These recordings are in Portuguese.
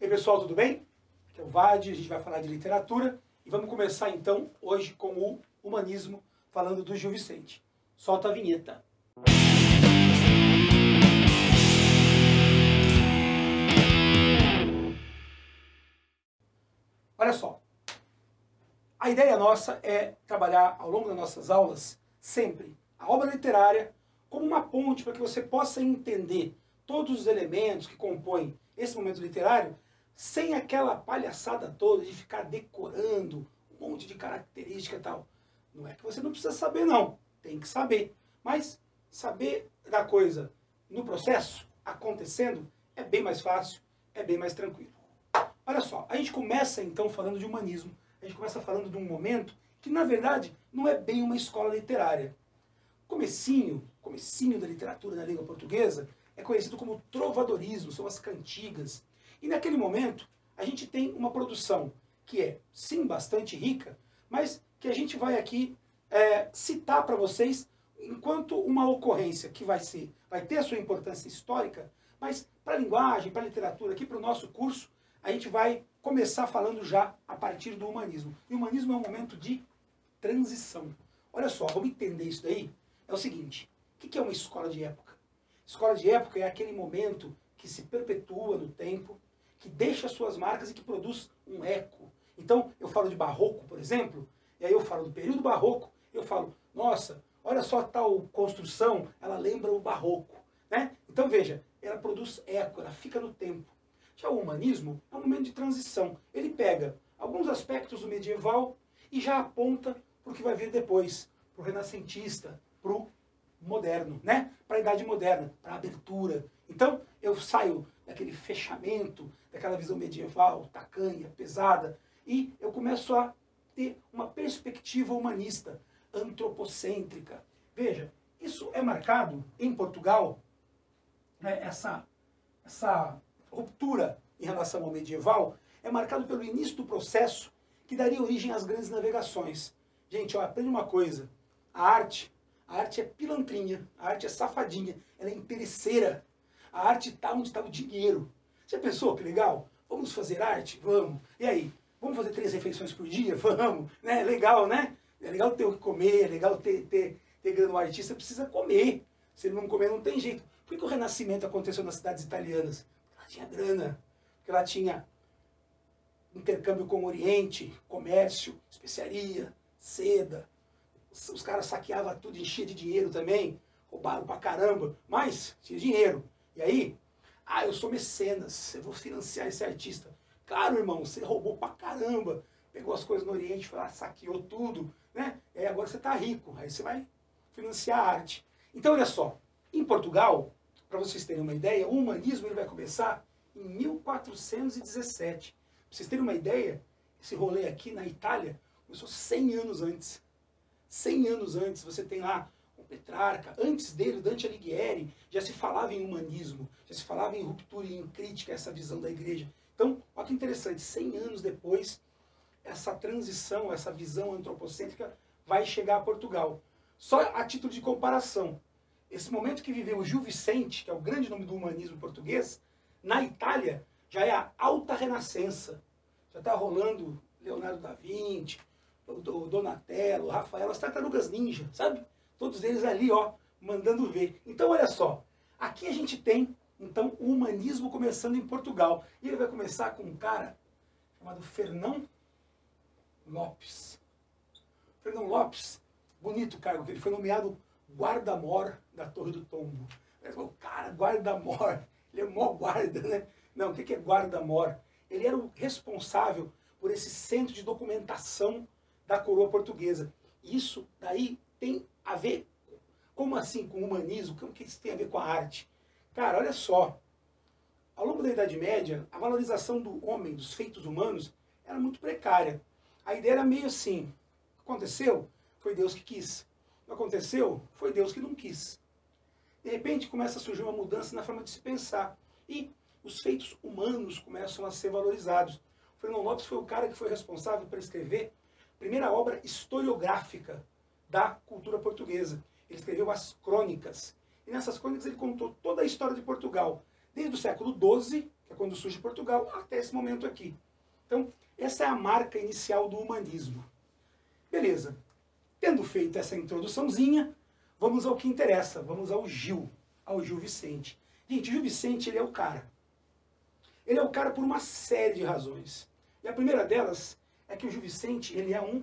E aí pessoal, tudo bem? Aqui é o Vade, a gente vai falar de literatura e vamos começar então hoje com o humanismo, falando do Gil Vicente. Solta a vinheta. Olha só, a ideia nossa é trabalhar ao longo das nossas aulas sempre a obra literária como uma ponte para que você possa entender todos os elementos que compõem esse momento literário sem aquela palhaçada toda de ficar decorando um monte de característica e tal. Não é que você não precisa saber, não. Tem que saber. Mas saber da coisa no processo, acontecendo, é bem mais fácil, é bem mais tranquilo. Olha só, a gente começa então falando de humanismo. A gente começa falando de um momento que, na verdade, não é bem uma escola literária. Comecinho, comecinho da literatura na língua portuguesa, é conhecido como trovadorismo, são as cantigas, e naquele momento, a gente tem uma produção que é, sim, bastante rica, mas que a gente vai aqui é, citar para vocês enquanto uma ocorrência que vai ser, vai ter a sua importância histórica, mas para a linguagem, para a literatura, aqui para o nosso curso, a gente vai começar falando já a partir do humanismo. E o humanismo é um momento de transição. Olha só, vamos entender isso daí? É o seguinte, o que é uma escola de época? Escola de época é aquele momento que se perpetua no tempo, que deixa suas marcas e que produz um eco. Então, eu falo de barroco, por exemplo, e aí eu falo do período barroco, eu falo, nossa, olha só tal construção, ela lembra o barroco. Né? Então, veja, ela produz eco, ela fica no tempo. Já o humanismo é um momento de transição. Ele pega alguns aspectos do medieval e já aponta para o que vai vir depois, para o renascentista, para o moderno, né? para a idade moderna, para a abertura. Então, eu saio daquele fechamento, daquela visão medieval, tacanha, pesada, e eu começo a ter uma perspectiva humanista, antropocêntrica. Veja, isso é marcado em Portugal, né, essa, essa ruptura em relação ao medieval, é marcado pelo início do processo que daria origem às grandes navegações. Gente, ó, aprende uma coisa, a arte, a arte é pilantrinha, a arte é safadinha, ela é interesseira, a arte está onde está o dinheiro. Você pensou que legal? Vamos fazer arte? Vamos. E aí? Vamos fazer três refeições por dia? Vamos. Né? Legal, né? É legal ter o que comer, é legal ter, ter, ter grana. O artista precisa comer. Se ele não comer, não tem jeito. Por que o Renascimento aconteceu nas cidades italianas? Porque lá tinha grana. Porque lá tinha intercâmbio com o Oriente, comércio, especiaria, seda. Os caras saqueavam tudo, enchia de dinheiro também. Roubaram pra caramba. Mas tinha dinheiro. E aí, ah, eu sou mecenas, eu vou financiar esse artista. Claro, irmão, você roubou pra caramba, pegou as coisas no Oriente, foi lá, saqueou tudo, né? E agora você tá rico, aí você vai financiar a arte. Então, olha só, em Portugal, para vocês terem uma ideia, o humanismo ele vai começar em 1417. Para vocês terem uma ideia, esse rolê aqui na Itália começou 100 anos antes. 100 anos antes, você tem lá Petrarca, antes dele, Dante Alighieri, já se falava em humanismo, já se falava em ruptura e em crítica a essa visão da igreja. Então, olha que interessante, 100 anos depois, essa transição, essa visão antropocêntrica vai chegar a Portugal. Só a título de comparação, esse momento que viveu o Gil Vicente, que é o grande nome do humanismo português, na Itália já é a alta renascença. Já está rolando Leonardo da Vinci, o Donatello, o Rafael, as tartarugas ninja, sabe? Todos eles ali, ó, mandando ver. Então, olha só, aqui a gente tem, então, o humanismo começando em Portugal. E ele vai começar com um cara chamado Fernão Lopes. Fernão Lopes, bonito cargo, que ele foi nomeado guarda-mor da Torre do Tombo. O cara, guarda-mor, ele é mó guarda, né? Não, o que é guarda-mor? Ele era o responsável por esse centro de documentação da coroa portuguesa. Isso daí tem a ver, como assim, com o humanismo? O que isso tem a ver com a arte? Cara, olha só. Ao longo da Idade Média, a valorização do homem, dos feitos humanos, era muito precária. A ideia era meio assim, aconteceu, foi Deus que quis. Não aconteceu, foi Deus que não quis. De repente começa a surgir uma mudança na forma de se pensar. E os feitos humanos começam a ser valorizados. Fernando Lopes foi o cara que foi responsável por escrever a primeira obra historiográfica da cultura portuguesa. Ele escreveu as crônicas. E nessas crônicas ele contou toda a história de Portugal, desde o século XII, que é quando surge Portugal, até esse momento aqui. Então, essa é a marca inicial do humanismo. Beleza. Tendo feito essa introduçãozinha, vamos ao que interessa, vamos ao Gil, ao Gil Vicente. Gente, Gil Vicente, ele é o cara. Ele é o cara por uma série de razões. E a primeira delas é que o Gil Vicente, ele é um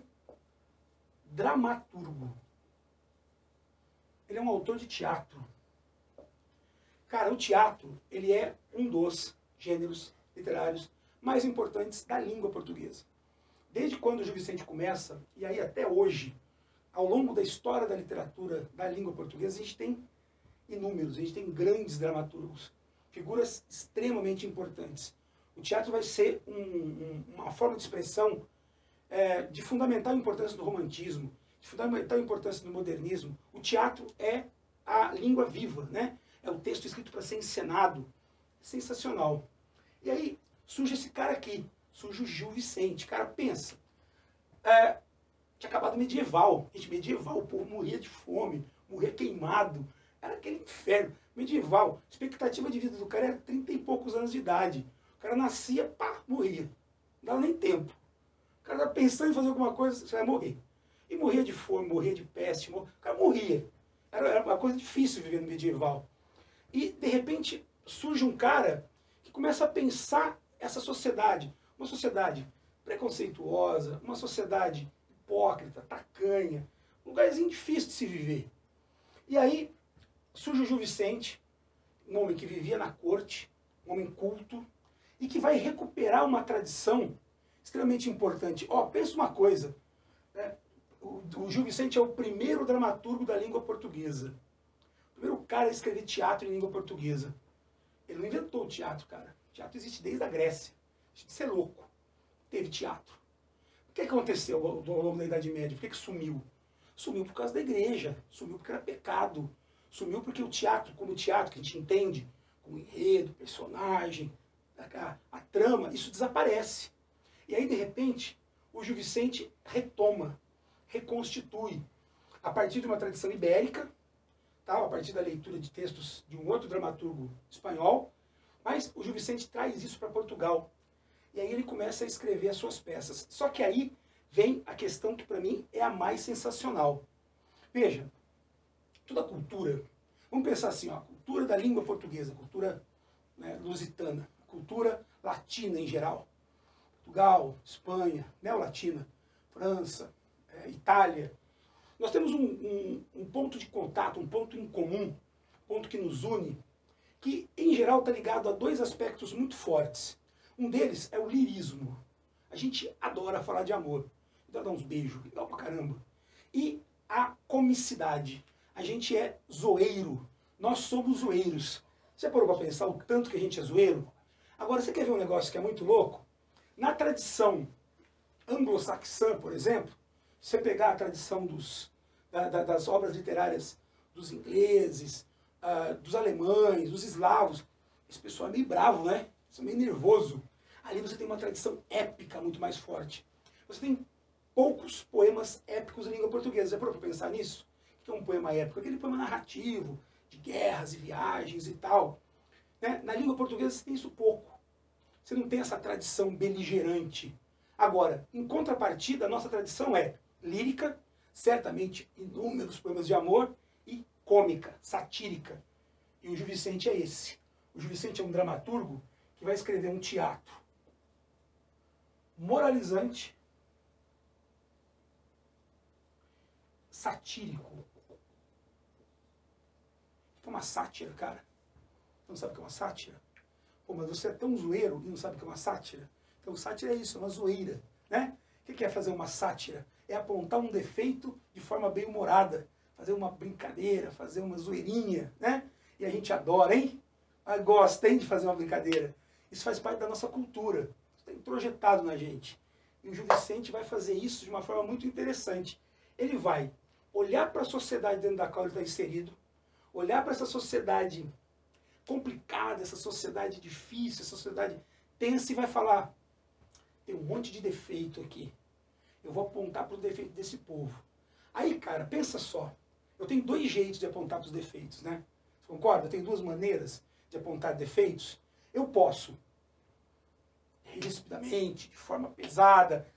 dramaturgo. Ele é um autor de teatro. Cara, o teatro, ele é um dos gêneros literários mais importantes da língua portuguesa. Desde quando o Gil Vicente começa, e aí até hoje, ao longo da história da literatura da língua portuguesa, a gente tem inúmeros, a gente tem grandes dramaturgos, figuras extremamente importantes. O teatro vai ser um, um, uma forma de expressão é, de fundamental importância do romantismo, de fundamental importância do modernismo. O teatro é a língua viva, né? é o texto escrito para ser encenado. Sensacional. E aí surge esse cara aqui, surge o Gil Vicente. Cara, pensa, é, tinha acabado medieval. Gente, medieval, o povo morria de fome, morria queimado. Era aquele inferno. Medieval, expectativa de vida do cara era 30 e poucos anos de idade. O cara nascia, pá, morria. Não dava nem tempo. Cara estava pensando em fazer alguma coisa, você vai morrer. E morria de fome, morria de peste, morria. o cara morria. Era, era uma coisa difícil viver no medieval. E, de repente, surge um cara que começa a pensar essa sociedade. Uma sociedade preconceituosa, uma sociedade hipócrita, tacanha, um lugarzinho difícil de se viver. E aí surge o Gil Vicente, um homem que vivia na corte, um homem culto, e que vai recuperar uma tradição extremamente importante. Ó, oh, pensa uma coisa, né? o, o Gil Vicente é o primeiro dramaturgo da língua portuguesa. O primeiro cara a escrever teatro em língua portuguesa. Ele não inventou o teatro, cara. O teatro existe desde a Grécia. De ser louco. Teve teatro. O que aconteceu ao longo da Idade Média? Por que, que sumiu? Sumiu por causa da igreja. Sumiu porque era pecado. Sumiu porque o teatro, como o teatro que a gente entende, como enredo, personagem, a, a trama, isso desaparece. E aí, de repente, o Gil Vicente retoma, reconstitui, a partir de uma tradição ibérica, tá? a partir da leitura de textos de um outro dramaturgo espanhol, mas o Gil Vicente traz isso para Portugal. E aí ele começa a escrever as suas peças. Só que aí vem a questão que para mim é a mais sensacional. Veja, toda cultura, vamos pensar assim, ó, a cultura da língua portuguesa, a cultura né, lusitana, a cultura latina em geral, Portugal, Espanha, neolatina, França, é, Itália, nós temos um, um, um, ponto de contato, um ponto em comum, um ponto que nos une, que em geral está ligado a dois aspectos muito fortes. Um deles é o lirismo. A gente adora falar de amor, adora dar uns beijos, legal pra caramba. E a comicidade. A gente é zoeiro. Nós somos zoeiros. Você parou para pensar o tanto que a gente é zoeiro? Agora, você quer ver um negócio que é muito louco? Na tradição anglo-saxã, por exemplo, você pegar a tradição dos, da, da, das obras literárias dos ingleses, uh, dos alemães, dos eslavos, esse pessoal é meio bravo, né? Isso é meio nervoso. Ali você tem uma tradição épica muito mais forte. Você tem poucos poemas épicos em língua portuguesa. Parou para pensar nisso? O que é um poema épico? Aquele poema narrativo, de guerras e viagens e tal. Né? Na língua portuguesa você tem isso pouco. Você não tem essa tradição beligerante. Agora, em contrapartida, a nossa tradição é lírica, certamente inúmeros poemas de amor, e cômica, satírica. E o Gil Vicente é esse. O Gil Vicente é um dramaturgo que vai escrever um teatro moralizante, satírico. É uma sátira, cara? Você não sabe o que é uma sátira? Pô, mas você é tão zoeiro e não sabe o que é uma sátira? Então, sátira é isso, é uma zoeira. Né? O que é fazer uma sátira? É apontar um defeito de forma bem humorada, fazer uma brincadeira, fazer uma zoeirinha, né? E a gente adora, hein? Ah, gosta, hein, de fazer uma brincadeira. Isso faz parte da nossa cultura. Está introjetado na gente. E o Gil Vicente vai fazer isso de uma forma muito interessante. Ele vai olhar para a sociedade dentro da qual ele está inserido, olhar para essa sociedade complicada, essa sociedade difícil, essa sociedade tensa e vai falar: tem um monte de defeito aqui. Eu vou apontar para o defeito desse povo. Aí, cara, pensa só. Eu tenho dois jeitos de apontar para os defeitos, né? Você concorda? Eu tenho duas maneiras de apontar defeitos. Eu posso rispidamente, de forma pesada,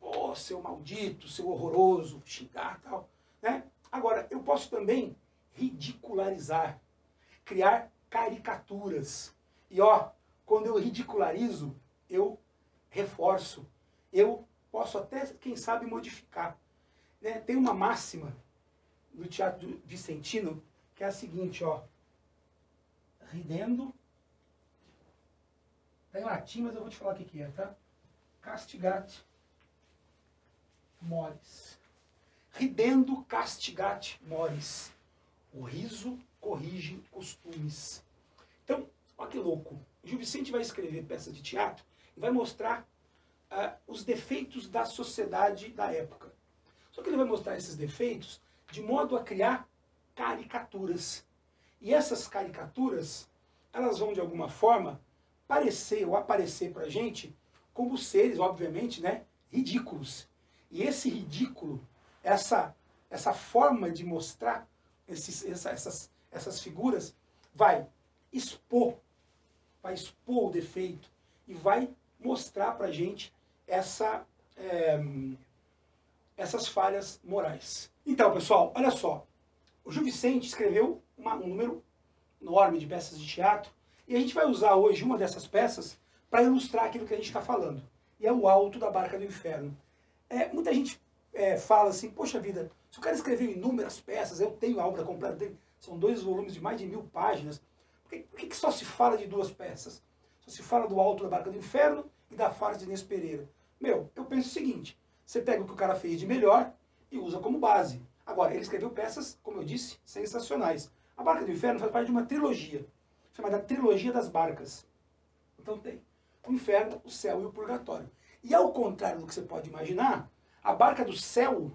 oh, seu maldito, seu horroroso, xingar tal. Né? Agora, eu posso também ridicularizar, criar caricaturas. E ó, quando eu ridicularizo, eu reforço, eu posso até, quem sabe, modificar. Né? Tem uma máxima do teatro vicentino que é a seguinte, ó. Ridendo. Está em latim, mas eu vou te falar o que, que é, tá? Castigate mores. Ridendo castigate mores. O riso corrige costumes. Então, olha que louco. Gil Vicente vai escrever peças de teatro e vai mostrar uh, os defeitos da sociedade da época. Só que ele vai mostrar esses defeitos de modo a criar caricaturas. E essas caricaturas, elas vão de alguma forma parecer ou aparecer para a gente como seres, obviamente, né, ridículos. E esse ridículo, essa, essa forma de mostrar esses, essa, essas, essas figuras, vai expor, vai expor o defeito e vai mostrar para a gente essa, é, essas falhas morais. Então, pessoal, olha só. O Gil Vicente escreveu uma, um número enorme de peças de teatro e a gente vai usar hoje uma dessas peças para ilustrar aquilo que a gente está falando. E é o Alto da Barca do Inferno. É, muita gente é, fala assim, poxa vida, se o cara escreveu inúmeras peças, eu tenho a obra completa dele, são dois volumes de mais de mil páginas, por que, por que só se fala de duas peças? Só se fala do Alto da Barca do Inferno e da Farsa de Inês Pereira. Meu, eu penso o seguinte, você pega o que o cara fez de melhor e usa como base. Agora, ele escreveu peças, como eu disse, sensacionais. A Barca do Inferno faz parte de uma trilogia, chamada Trilogia das Barcas. Então tem o inferno, o céu e o purgatório. E ao contrário do que você pode imaginar, a barca do céu,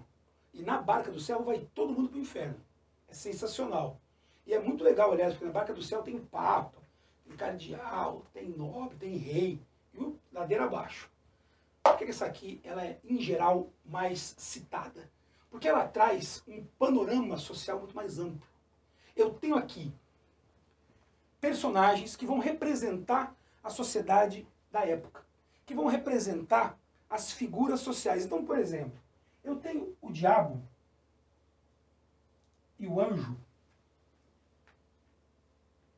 e na barca do céu vai todo mundo para o inferno. É sensacional. E é muito legal, aliás, porque na barca do céu tem papa, tem cardeal, tem nobre, tem rei, viu? Ladeira abaixo. Por que essa aqui ela é, em geral, mais citada? Porque ela traz um panorama social muito mais amplo. Eu tenho aqui personagens que vão representar a sociedade da época, que vão representar as figuras sociais. Então, por exemplo, eu tenho o diabo e o anjo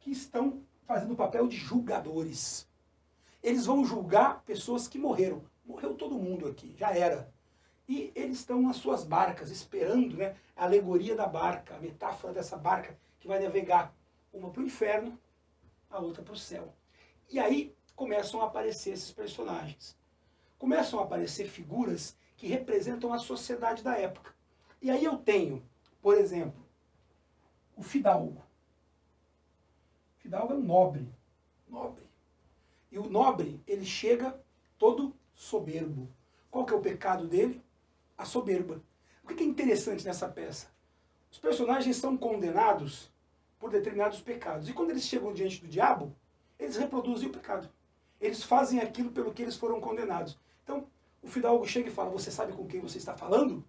que estão fazendo o papel de julgadores. Eles vão julgar pessoas que morreram. Morreu todo mundo aqui, já era. E eles estão nas suas barcas, esperando né, a alegoria da barca, a metáfora dessa barca que vai navegar uma para o inferno, a outra para o céu. E aí começam a aparecer esses personagens. Começam a aparecer figuras que representam a sociedade da época. E aí eu tenho, por exemplo, o fidalgo. O fidalgo é um nobre. Nobre. E o nobre, ele chega todo soberbo. Qual que é o pecado dele? A soberba. O que é interessante nessa peça? Os personagens são condenados por determinados pecados. E quando eles chegam diante do diabo, eles reproduzem o pecado. Eles fazem aquilo pelo que eles foram condenados. Então, o fidalgo chega e fala, você sabe com quem você está falando?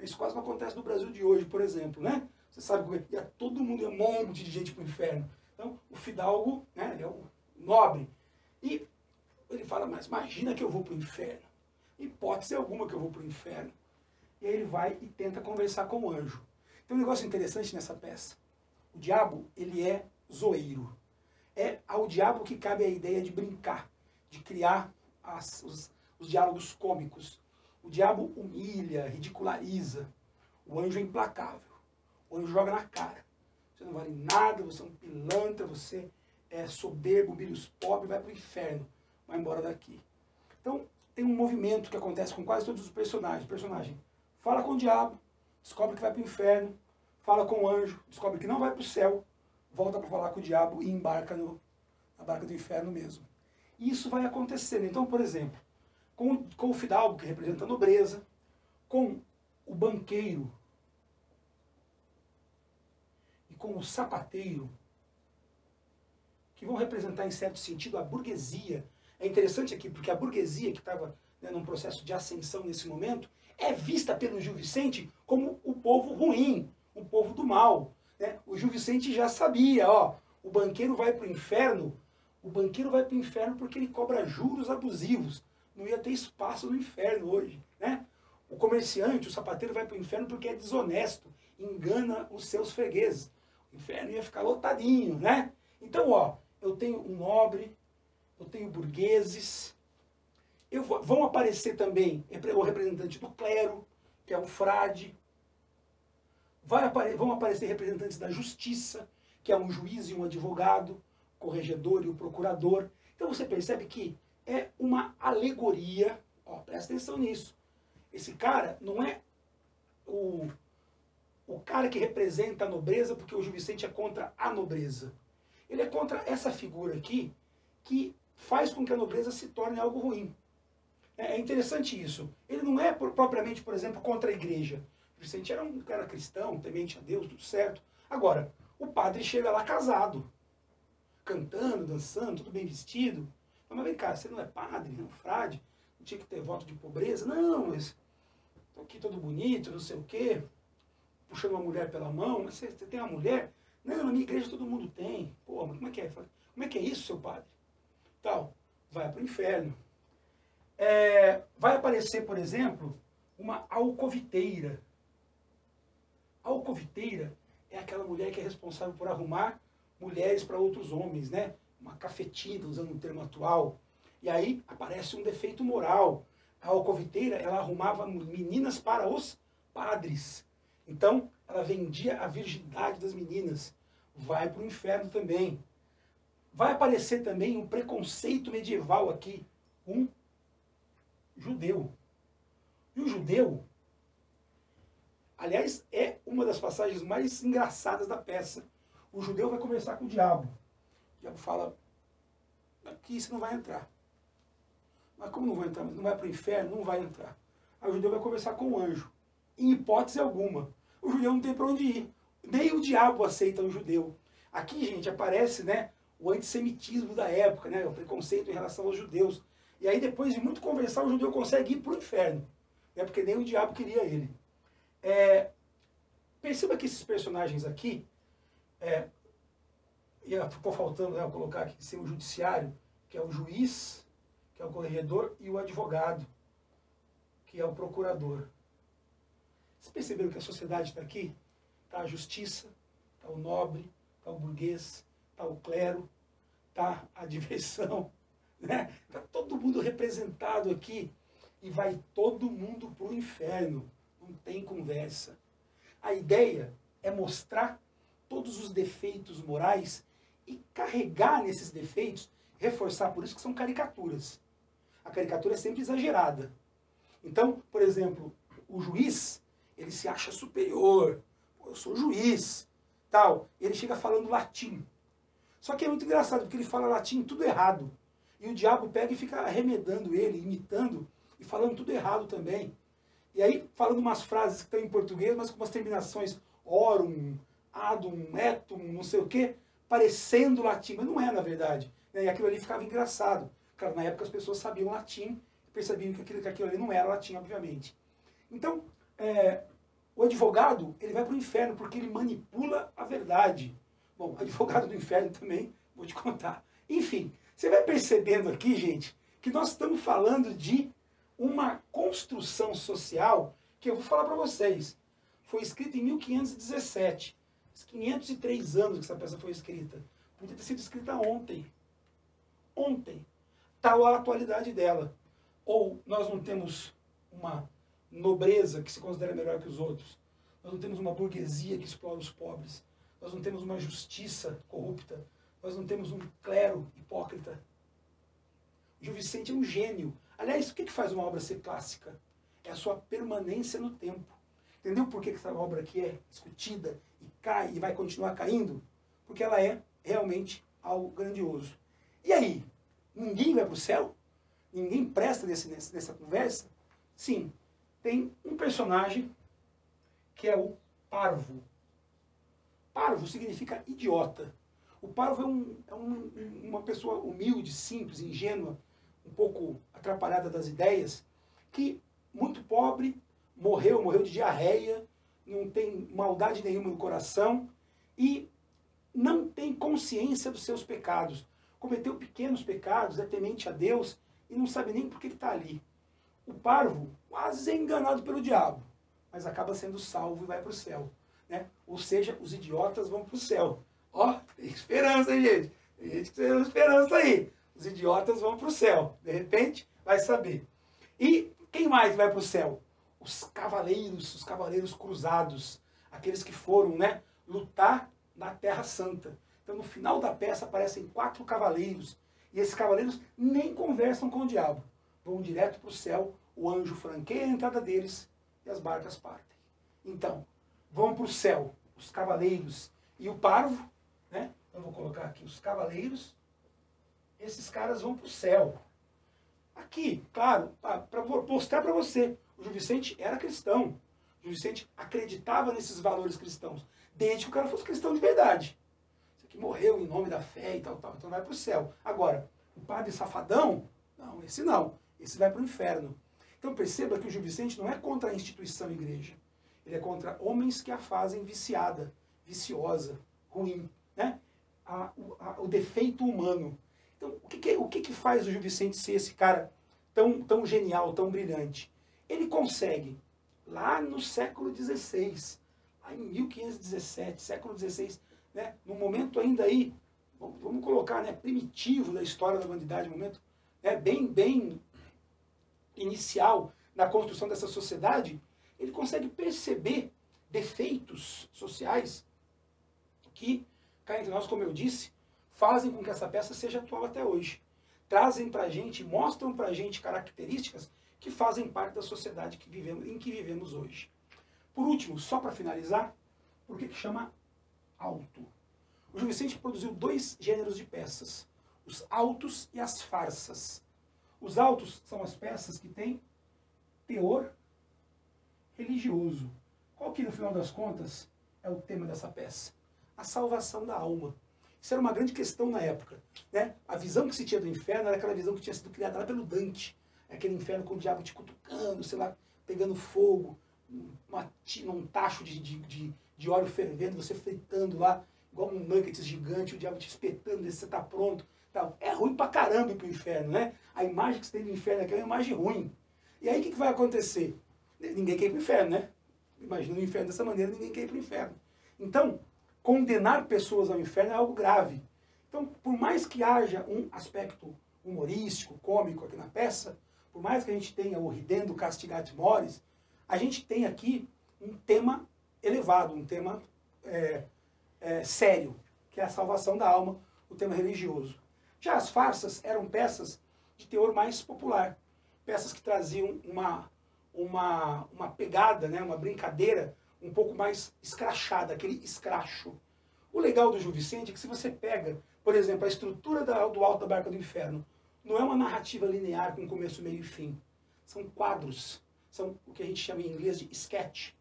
Isso quase não acontece no Brasil de hoje, por exemplo, né? Você sabe é? E todo mundo é um monte de gente para o inferno. Então, o fidalgo, né, ele é o nobre. E ele fala, mas imagina que eu vou para o inferno. Hipótese alguma que eu vou para o inferno. E aí ele vai e tenta conversar com o anjo. Tem um negócio interessante nessa peça. O diabo, ele é zoeiro é ao diabo que cabe a ideia de brincar, de criar as, os, os diálogos cômicos. O diabo humilha, ridiculariza. O anjo é implacável. O anjo joga na cara. Você não vale nada, você é um pilantra, você é soberbo, humilha os pobres, vai para o inferno. Vai embora daqui. Então, tem um movimento que acontece com quase todos os personagens. O personagem fala com o diabo, descobre que vai para o inferno, fala com o anjo, descobre que não vai para o céu, volta para falar com o diabo e embarca no, na barca do inferno mesmo. E isso vai acontecendo. Então, por exemplo, com, com o fidalgo, que representa a nobreza, com o banqueiro e com o sapateiro, que vão representar, em certo sentido, a burguesia. É interessante aqui, porque a burguesia, que estava né, num processo de ascensão nesse momento, é vista pelo Gil Vicente como o povo ruim, o povo do mal. Né? O Gil Vicente já sabia, ó, o banqueiro vai para o inferno, O banqueiro vai para o inferno porque ele cobra juros abusivos. Não ia ter espaço no inferno hoje, né? O comerciante, o sapateiro vai para o inferno porque é desonesto, engana os seus fregueses. Inferno ia ficar lotadinho, né? Então, ó, eu tenho um nobre, eu tenho burgueses, eu vou, vão aparecer também o representante do clero, que é o frade, Vai, vão aparecer representantes da justiça, que é um juiz e um advogado, o corregedor e o procurador. Então você percebe que é uma alegoria, ó, presta atenção nisso. Esse cara não é o, o cara que representa a nobreza, porque o Gil Vicente é contra a nobreza. Ele é contra essa figura aqui, que faz com que a nobreza se torne algo ruim. É, é interessante isso. Ele não é propriamente, por exemplo, contra a igreja. Vicente era um cara cristão, temente a Deus, tudo certo. Agora, o padre chega lá casado, cantando, dançando, tudo bem vestido. Mas vem cá, você não é padre, não é frade, não tinha que ter voto de pobreza? Não, mas tô aqui todo bonito, não sei o quê, puxando uma mulher pela mão, mas você, você tem uma mulher? Não, na minha igreja todo mundo tem. Pô, mas como é que é? Como é que é isso, seu padre? Tal, vai para o inferno. É, vai aparecer, por exemplo, uma alcoviteira. Alcoviteira é aquela mulher que é responsável por arrumar mulheres para outros homens, né? Uma cafetina, usando um termo atual. E aí aparece um defeito moral. A alcoviteira, ela arrumava meninas para os padres. Então, ela vendia a virgindade das meninas. Vai para o inferno também. Vai aparecer também um preconceito medieval aqui. Um judeu. E o judeu, Aliás, é uma das passagens mais engraçadas da peça. O judeu vai conversar com o diabo. O diabo fala, aqui você não vai entrar. Mas como não vai entrar? Não vai para o inferno? Não vai entrar. Aí o judeu vai conversar com o anjo. Em hipótese alguma. O judeu não tem para onde ir. Nem o diabo aceita o judeu. Aqui, gente, aparece né, o antissemitismo da época, né, o preconceito em relação aos judeus. E aí, depois de muito conversar, o judeu consegue ir para o inferno. Né, porque nem o diabo queria ele. É, perceba que esses personagens aqui, é, ficou faltando né, colocar aqui ser o judiciário, que é o juiz, que é o corregedor, e o advogado, que é o procurador. Vocês perceberam que a sociedade está aqui? Está a justiça, está o nobre, está o burguês, está o clero, está a diversão. Está né? Tá todo mundo representado aqui e vai todo mundo para o inferno não tem conversa. A ideia é mostrar todos os defeitos morais e carregar nesses defeitos, reforçar, por isso que são caricaturas. A caricatura é sempre exagerada. Então, por exemplo, o juiz, ele se acha superior. eu sou juiz, tal. Ele chega falando latim. Só que é muito engraçado, porque ele fala latim tudo errado. E o diabo pega e fica arremedando ele, imitando e falando tudo errado também. E aí, falando umas frases que estão em português, mas com umas terminações orum, adum, etum, não sei o quê, parecendo latim, mas não é na verdade. E aquilo ali ficava engraçado. Claro, na época as pessoas sabiam latim percebiam que aquilo, que aquilo ali não era latim, obviamente. Então, é, o advogado, ele vai para o inferno porque ele manipula a verdade. Bom, advogado do inferno também, vou te contar. Enfim, você vai percebendo aqui, gente, que nós estamos falando de uma construção social que eu vou falar para vocês. Foi escrita em 1517. 503 anos que essa peça foi escrita. Podia ter sido escrita ontem. Ontem. Tal a atualidade dela. Ou nós não temos uma nobreza que se considera melhor que os outros. Nós não temos uma burguesia que explora os pobres. Nós não temos uma justiça corrupta. Nós não temos um clero hipócrita. O Gil Vicente é um gênio. Aliás, o que faz uma obra ser clássica? É a sua permanência no tempo. Entendeu por que essa obra aqui é discutida e cai e vai continuar caindo? Porque ela é realmente algo grandioso. E aí? Ninguém vai para o céu? Ninguém presta nesse, nessa conversa? Sim, tem um personagem que é o parvo. Parvo significa idiota. O parvo é, um, é um, uma pessoa humilde, simples, ingênua, um pouco atrapalhada das ideias, que muito pobre, morreu, morreu de diarreia, não tem maldade nenhuma no coração e não tem consciência dos seus pecados. cometeu pequenos pecados, é temente a Deus e não sabe nem por que está ali. O parvo quase é enganado pelo diabo, mas acaba sendo salvo e vai para o céu. Né? Ou seja, os idiotas vão para o céu. Ó, tem esperança, hein, gente? Tem gente que tem esperança aí. Os idiotas vão para o céu. De repente, vai saber. E quem mais vai para o céu? Os cavaleiros, os cavaleiros cruzados. Aqueles que foram né, lutar na Terra Santa. Então, no final da peça, aparecem quatro cavaleiros. E esses cavaleiros nem conversam com o diabo. Vão direto para o céu, o anjo franqueia a entrada deles e as barcas partem. Então, vão para o céu os cavaleiros e o parvo, né? Eu vou colocar aqui os cavaleiros, esses caras vão para o céu. Aqui, claro, para mostrar para você, o Gil Vicente era cristão. O Gil Vicente acreditava nesses valores cristãos, desde que o cara fosse cristão de verdade. Você que morreu em nome da fé e tal, tal, então vai para o céu. Agora, o padre safadão, não, esse não, esse vai para o inferno. Então perceba que o Gil Vicente não é contra a instituição igreja. Ele é contra homens que a fazem viciada, viciosa, ruim. Né? A, o, a, o defeito humano. Então, o que, que, o que, que faz o Gil Vicente ser esse cara tão, tão genial, tão brilhante? Ele consegue, lá no século XVI, lá em 1517, século XVI, né, no momento ainda aí, vamos colocar, né, primitivo da história da humanidade, momento né, bem, bem inicial na construção dessa sociedade, ele consegue perceber defeitos sociais que, cá entre nós, como eu disse, fazem com que essa peça seja atual até hoje. Trazem para a gente, mostram para a gente características que fazem parte da sociedade que vivemos, em que vivemos hoje. Por último, só para finalizar, por que chama alto? O Gil Vicente produziu dois gêneros de peças, os autos e as farsas. Os autos são as peças que têm teor religioso. Qual que, no final das contas, é o tema dessa peça? A salvação da alma. Isso era uma grande questão na época. Né? A visão que se tinha do inferno era aquela visão que tinha sido criada lá pelo Dante. Aquele inferno com o diabo te cutucando, sei lá, pegando fogo, uma, num tacho de, de, de, de óleo fervendo, você fritando lá, igual um nuggets gigante, o diabo te espetando, você está pronto. Tal. É ruim pra caramba ir pro inferno, né? A imagem que você tem do inferno aqui é uma imagem ruim. E aí o que, que vai acontecer? Ninguém quer ir para o inferno, né? Imagina o inferno dessa maneira, ninguém quer ir para o inferno. Então, condenar pessoas ao inferno é algo grave. Então, por mais que haja um aspecto humorístico, cômico aqui na peça, por mais que a gente tenha o ridendo castigat mores, a gente tem aqui um tema elevado, um tema é, é, sério, que é a salvação da alma, o tema religioso. Já as farsas eram peças de teor mais popular, peças que traziam uma uma, uma pegada, né, uma brincadeira um pouco mais escrachada, aquele escracho. O legal do Gil Vicente é que se você pega, por exemplo, a estrutura da, do Alto da Barca do Inferno, não é uma narrativa linear com começo, meio e fim. São quadros, são o que a gente chama em inglês de sketch,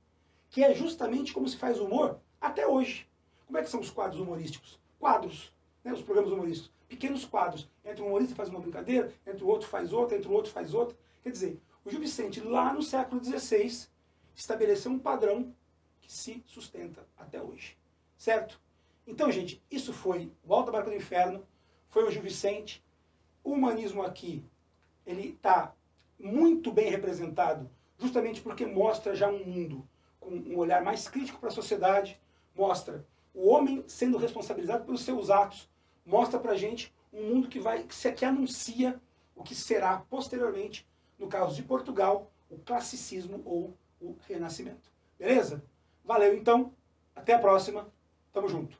que é justamente como se faz humor até hoje. Como é que são os quadros humorísticos? Quadros, né, os programas humorísticos, pequenos quadros. Entre um humorista faz uma brincadeira, entre o outro faz outra, entre o outro faz outra. Quer dizer, o Gil Vicente, lá no século XVI, estabeleceu um padrão que se sustenta até hoje. Certo? Então, gente, isso foi o Alta Barca do Inferno, foi o Gil Vicente. O humanismo aqui, ele está muito bem representado, justamente porque mostra já um mundo com um olhar mais crítico para a sociedade, mostra o homem sendo responsabilizado pelos seus atos, mostra para gente um mundo que vai que, que anuncia o que será posteriormente no caso de Portugal, o classicismo ou o renascimento. Beleza? Valeu então, até a próxima, tamo junto.